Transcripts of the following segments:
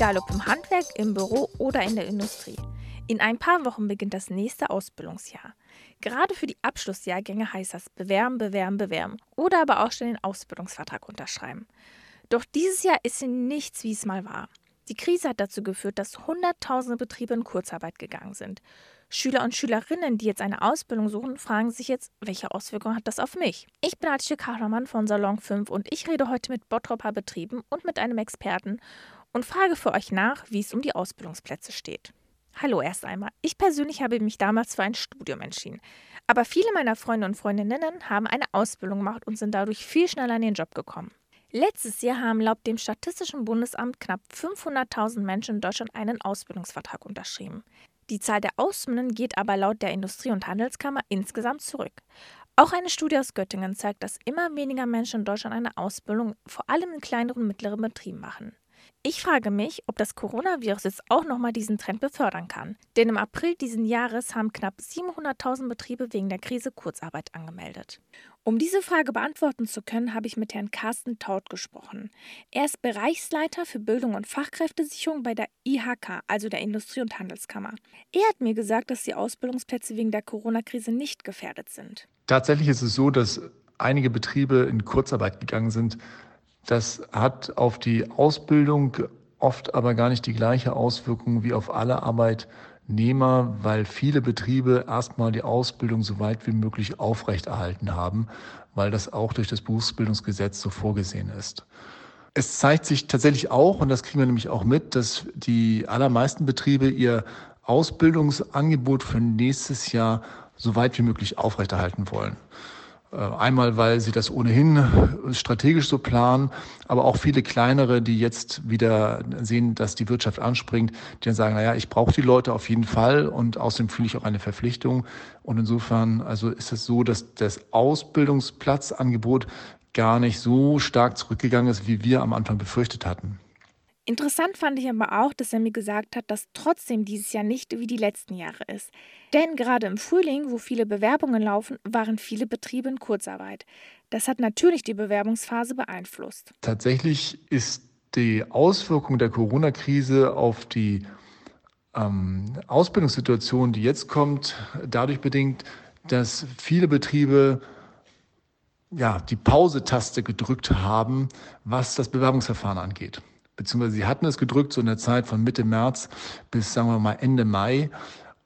egal ob im Handwerk, im Büro oder in der Industrie. In ein paar Wochen beginnt das nächste Ausbildungsjahr. Gerade für die Abschlussjahrgänge heißt das bewerben, bewerben, bewerben oder aber auch schnell den Ausbildungsvertrag unterschreiben. Doch dieses Jahr ist nichts, wie es mal war. Die Krise hat dazu geführt, dass Hunderttausende Betriebe in Kurzarbeit gegangen sind. Schüler und Schülerinnen, die jetzt eine Ausbildung suchen, fragen sich jetzt, welche Auswirkungen hat das auf mich? Ich bin Atje Kahramann von Salon 5 und ich rede heute mit Bottropper Betrieben und mit einem Experten und frage für euch nach, wie es um die Ausbildungsplätze steht. Hallo erst einmal. Ich persönlich habe mich damals für ein Studium entschieden. Aber viele meiner Freunde und Freundinnen haben eine Ausbildung gemacht und sind dadurch viel schneller in den Job gekommen. Letztes Jahr haben laut dem Statistischen Bundesamt knapp 500.000 Menschen in Deutschland einen Ausbildungsvertrag unterschrieben. Die Zahl der Auszubildenden geht aber laut der Industrie- und Handelskammer insgesamt zurück. Auch eine Studie aus Göttingen zeigt, dass immer weniger Menschen in Deutschland eine Ausbildung vor allem in kleineren und mittleren Betrieben machen. Ich frage mich, ob das Coronavirus jetzt auch nochmal diesen Trend befördern kann. Denn im April diesen Jahres haben knapp 700.000 Betriebe wegen der Krise Kurzarbeit angemeldet. Um diese Frage beantworten zu können, habe ich mit Herrn Carsten Taut gesprochen. Er ist Bereichsleiter für Bildung und Fachkräftesicherung bei der IHK, also der Industrie- und Handelskammer. Er hat mir gesagt, dass die Ausbildungsplätze wegen der Corona-Krise nicht gefährdet sind. Tatsächlich ist es so, dass einige Betriebe in Kurzarbeit gegangen sind, das hat auf die Ausbildung oft aber gar nicht die gleiche Auswirkung wie auf alle Arbeitnehmer, weil viele Betriebe erstmal die Ausbildung so weit wie möglich aufrechterhalten haben, weil das auch durch das Berufsbildungsgesetz so vorgesehen ist. Es zeigt sich tatsächlich auch, und das kriegen wir nämlich auch mit, dass die allermeisten Betriebe ihr Ausbildungsangebot für nächstes Jahr so weit wie möglich aufrechterhalten wollen. Äh, einmal, weil sie das ohnehin strategisch so planen, aber auch viele kleinere, die jetzt wieder sehen, dass die Wirtschaft anspringt, die dann sagen, naja, ich brauche die Leute auf jeden Fall und außerdem fühle ich auch eine Verpflichtung. Und insofern, also ist es so, dass das Ausbildungsplatzangebot gar nicht so stark zurückgegangen ist, wie wir am Anfang befürchtet hatten. Interessant fand ich aber auch, dass er mir gesagt hat, dass trotzdem dieses Jahr nicht wie die letzten Jahre ist. Denn gerade im Frühling, wo viele Bewerbungen laufen, waren viele Betriebe in Kurzarbeit. Das hat natürlich die Bewerbungsphase beeinflusst. Tatsächlich ist die Auswirkung der Corona-Krise auf die ähm, Ausbildungssituation, die jetzt kommt, dadurch bedingt, dass viele Betriebe ja, die Pause-Taste gedrückt haben, was das Bewerbungsverfahren angeht beziehungsweise sie hatten es gedrückt, so in der Zeit von Mitte März bis, sagen wir mal, Ende Mai.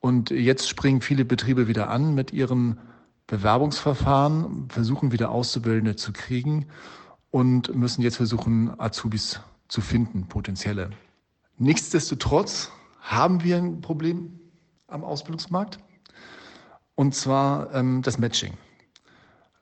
Und jetzt springen viele Betriebe wieder an mit ihren Bewerbungsverfahren, versuchen wieder Auszubildende zu kriegen und müssen jetzt versuchen, Azubis zu finden, potenzielle. Nichtsdestotrotz haben wir ein Problem am Ausbildungsmarkt und zwar ähm, das Matching,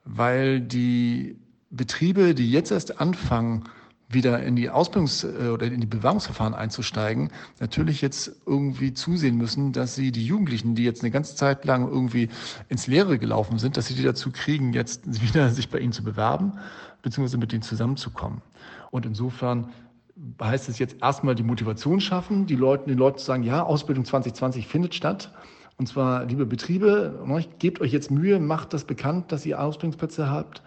weil die Betriebe, die jetzt erst anfangen, wieder in die Ausbildungs- äh, oder in die Bewerbungsverfahren einzusteigen, natürlich jetzt irgendwie zusehen müssen, dass sie die Jugendlichen, die jetzt eine ganze Zeit lang irgendwie ins Leere gelaufen sind, dass sie die dazu kriegen, jetzt wieder sich bei ihnen zu bewerben, beziehungsweise mit ihnen zusammenzukommen. Und insofern heißt es jetzt erstmal die Motivation schaffen, die Leute, den Leuten zu sagen, ja, Ausbildung 2020 findet statt. Und zwar, liebe Betriebe, ne, gebt euch jetzt Mühe, macht das bekannt, dass ihr Ausbildungsplätze habt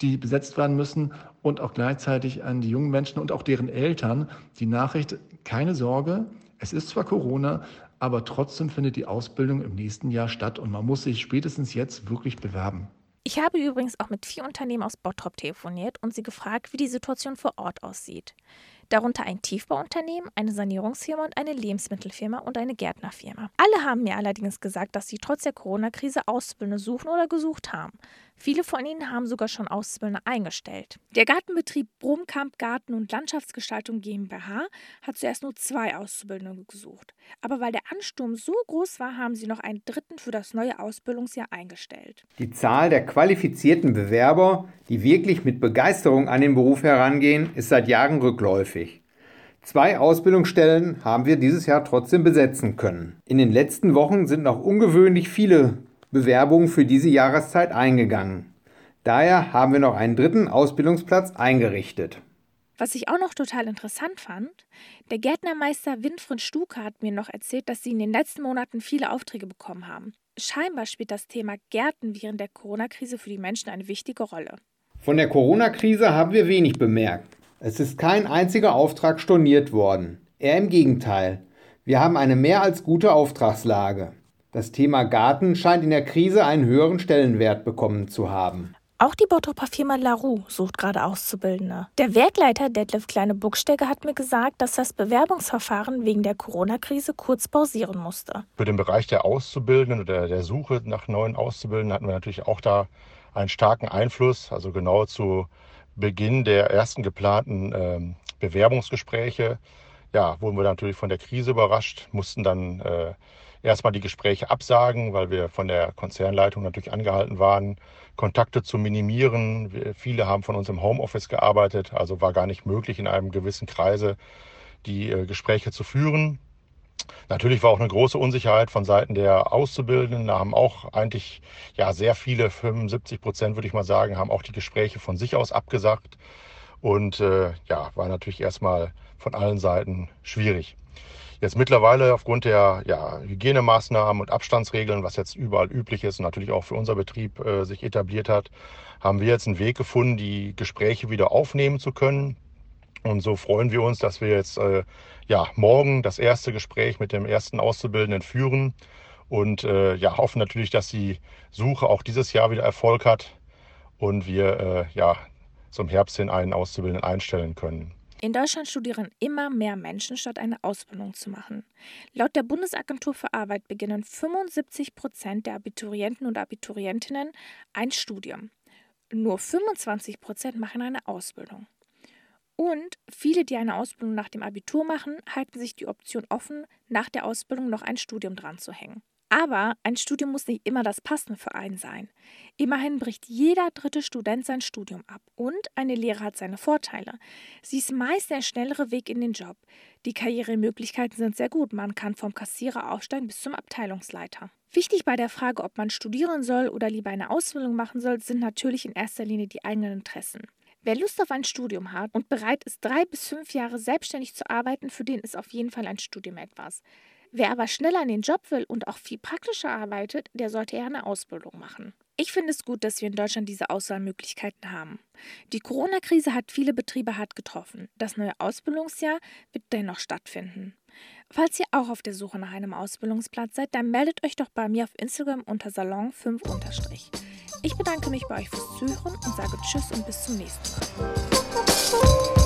die besetzt werden müssen und auch gleichzeitig an die jungen Menschen und auch deren Eltern die Nachricht, keine Sorge, es ist zwar Corona, aber trotzdem findet die Ausbildung im nächsten Jahr statt und man muss sich spätestens jetzt wirklich bewerben. Ich habe übrigens auch mit vier Unternehmen aus Bottrop telefoniert und sie gefragt, wie die Situation vor Ort aussieht. Darunter ein Tiefbauunternehmen, eine Sanierungsfirma und eine Lebensmittelfirma und eine Gärtnerfirma. Alle haben mir allerdings gesagt, dass sie trotz der Corona-Krise Auszubildende suchen oder gesucht haben. Viele von ihnen haben sogar schon Auszubildende eingestellt. Der Gartenbetrieb Brumkamp Garten und Landschaftsgestaltung GmbH hat zuerst nur zwei Auszubildende gesucht. Aber weil der Ansturm so groß war, haben sie noch einen dritten für das neue Ausbildungsjahr eingestellt. Die Zahl der qualifizierten Bewerber, die wirklich mit Begeisterung an den Beruf herangehen, ist seit Jahren rückläufig. Zwei Ausbildungsstellen haben wir dieses Jahr trotzdem besetzen können. In den letzten Wochen sind noch ungewöhnlich viele Bewerbungen für diese Jahreszeit eingegangen. Daher haben wir noch einen dritten Ausbildungsplatz eingerichtet. Was ich auch noch total interessant fand, der Gärtnermeister Winfried Stuke hat mir noch erzählt, dass sie in den letzten Monaten viele Aufträge bekommen haben. Scheinbar spielt das Thema Gärten während der Corona-Krise für die Menschen eine wichtige Rolle. Von der Corona-Krise haben wir wenig bemerkt. Es ist kein einziger Auftrag storniert worden. Eher im Gegenteil. Wir haben eine mehr als gute Auftragslage. Das Thema Garten scheint in der Krise einen höheren Stellenwert bekommen zu haben. Auch die Bottroper Firma LaRue sucht gerade Auszubildende. Der Werkleiter Detlef Kleine-Buckstegge hat mir gesagt, dass das Bewerbungsverfahren wegen der Corona-Krise kurz pausieren musste. Für den Bereich der Auszubildenden oder der Suche nach neuen Auszubildenden hatten wir natürlich auch da einen starken Einfluss. Also genau zu Beginn der ersten geplanten äh, Bewerbungsgespräche ja, wurden wir natürlich von der Krise überrascht, mussten dann äh, erstmal die Gespräche absagen, weil wir von der Konzernleitung natürlich angehalten waren, Kontakte zu minimieren. Wir, viele haben von uns im Homeoffice gearbeitet, also war gar nicht möglich, in einem gewissen Kreise die äh, Gespräche zu führen. Natürlich war auch eine große Unsicherheit von Seiten der Auszubildenden. Da haben auch eigentlich ja sehr viele, 75 Prozent würde ich mal sagen, haben auch die Gespräche von sich aus abgesagt. Und äh, ja, war natürlich erstmal von allen Seiten schwierig. Jetzt mittlerweile aufgrund der ja, Hygienemaßnahmen und Abstandsregeln, was jetzt überall üblich ist und natürlich auch für unser Betrieb äh, sich etabliert hat, haben wir jetzt einen Weg gefunden, die Gespräche wieder aufnehmen zu können. Und so freuen wir uns, dass wir jetzt äh, ja, morgen das erste Gespräch mit dem ersten Auszubildenden führen und äh, ja, hoffen natürlich, dass die Suche auch dieses Jahr wieder Erfolg hat und wir äh, ja, zum Herbst hin einen Auszubildenden einstellen können. In Deutschland studieren immer mehr Menschen, statt eine Ausbildung zu machen. Laut der Bundesagentur für Arbeit beginnen 75 Prozent der Abiturienten und Abiturientinnen ein Studium. Nur 25 Prozent machen eine Ausbildung. Und viele, die eine Ausbildung nach dem Abitur machen, halten sich die Option offen, nach der Ausbildung noch ein Studium dran zu hängen. Aber ein Studium muss nicht immer das Passende für einen sein. Immerhin bricht jeder dritte Student sein Studium ab. Und eine Lehre hat seine Vorteile. Sie ist meist der schnellere Weg in den Job. Die Karrieremöglichkeiten sind sehr gut. Man kann vom Kassierer aufsteigen bis zum Abteilungsleiter. Wichtig bei der Frage, ob man studieren soll oder lieber eine Ausbildung machen soll, sind natürlich in erster Linie die eigenen Interessen. Wer Lust auf ein Studium hat und bereit ist, drei bis fünf Jahre selbstständig zu arbeiten, für den ist auf jeden Fall ein Studium etwas. Wer aber schneller in den Job will und auch viel praktischer arbeitet, der sollte eher eine Ausbildung machen. Ich finde es gut, dass wir in Deutschland diese Auswahlmöglichkeiten haben. Die Corona-Krise hat viele Betriebe hart getroffen. Das neue Ausbildungsjahr wird dennoch stattfinden. Falls ihr auch auf der Suche nach einem Ausbildungsplatz seid, dann meldet euch doch bei mir auf Instagram unter Salon5 Ich bedanke mich bei euch fürs Zuhören und sage Tschüss und bis zum nächsten Mal.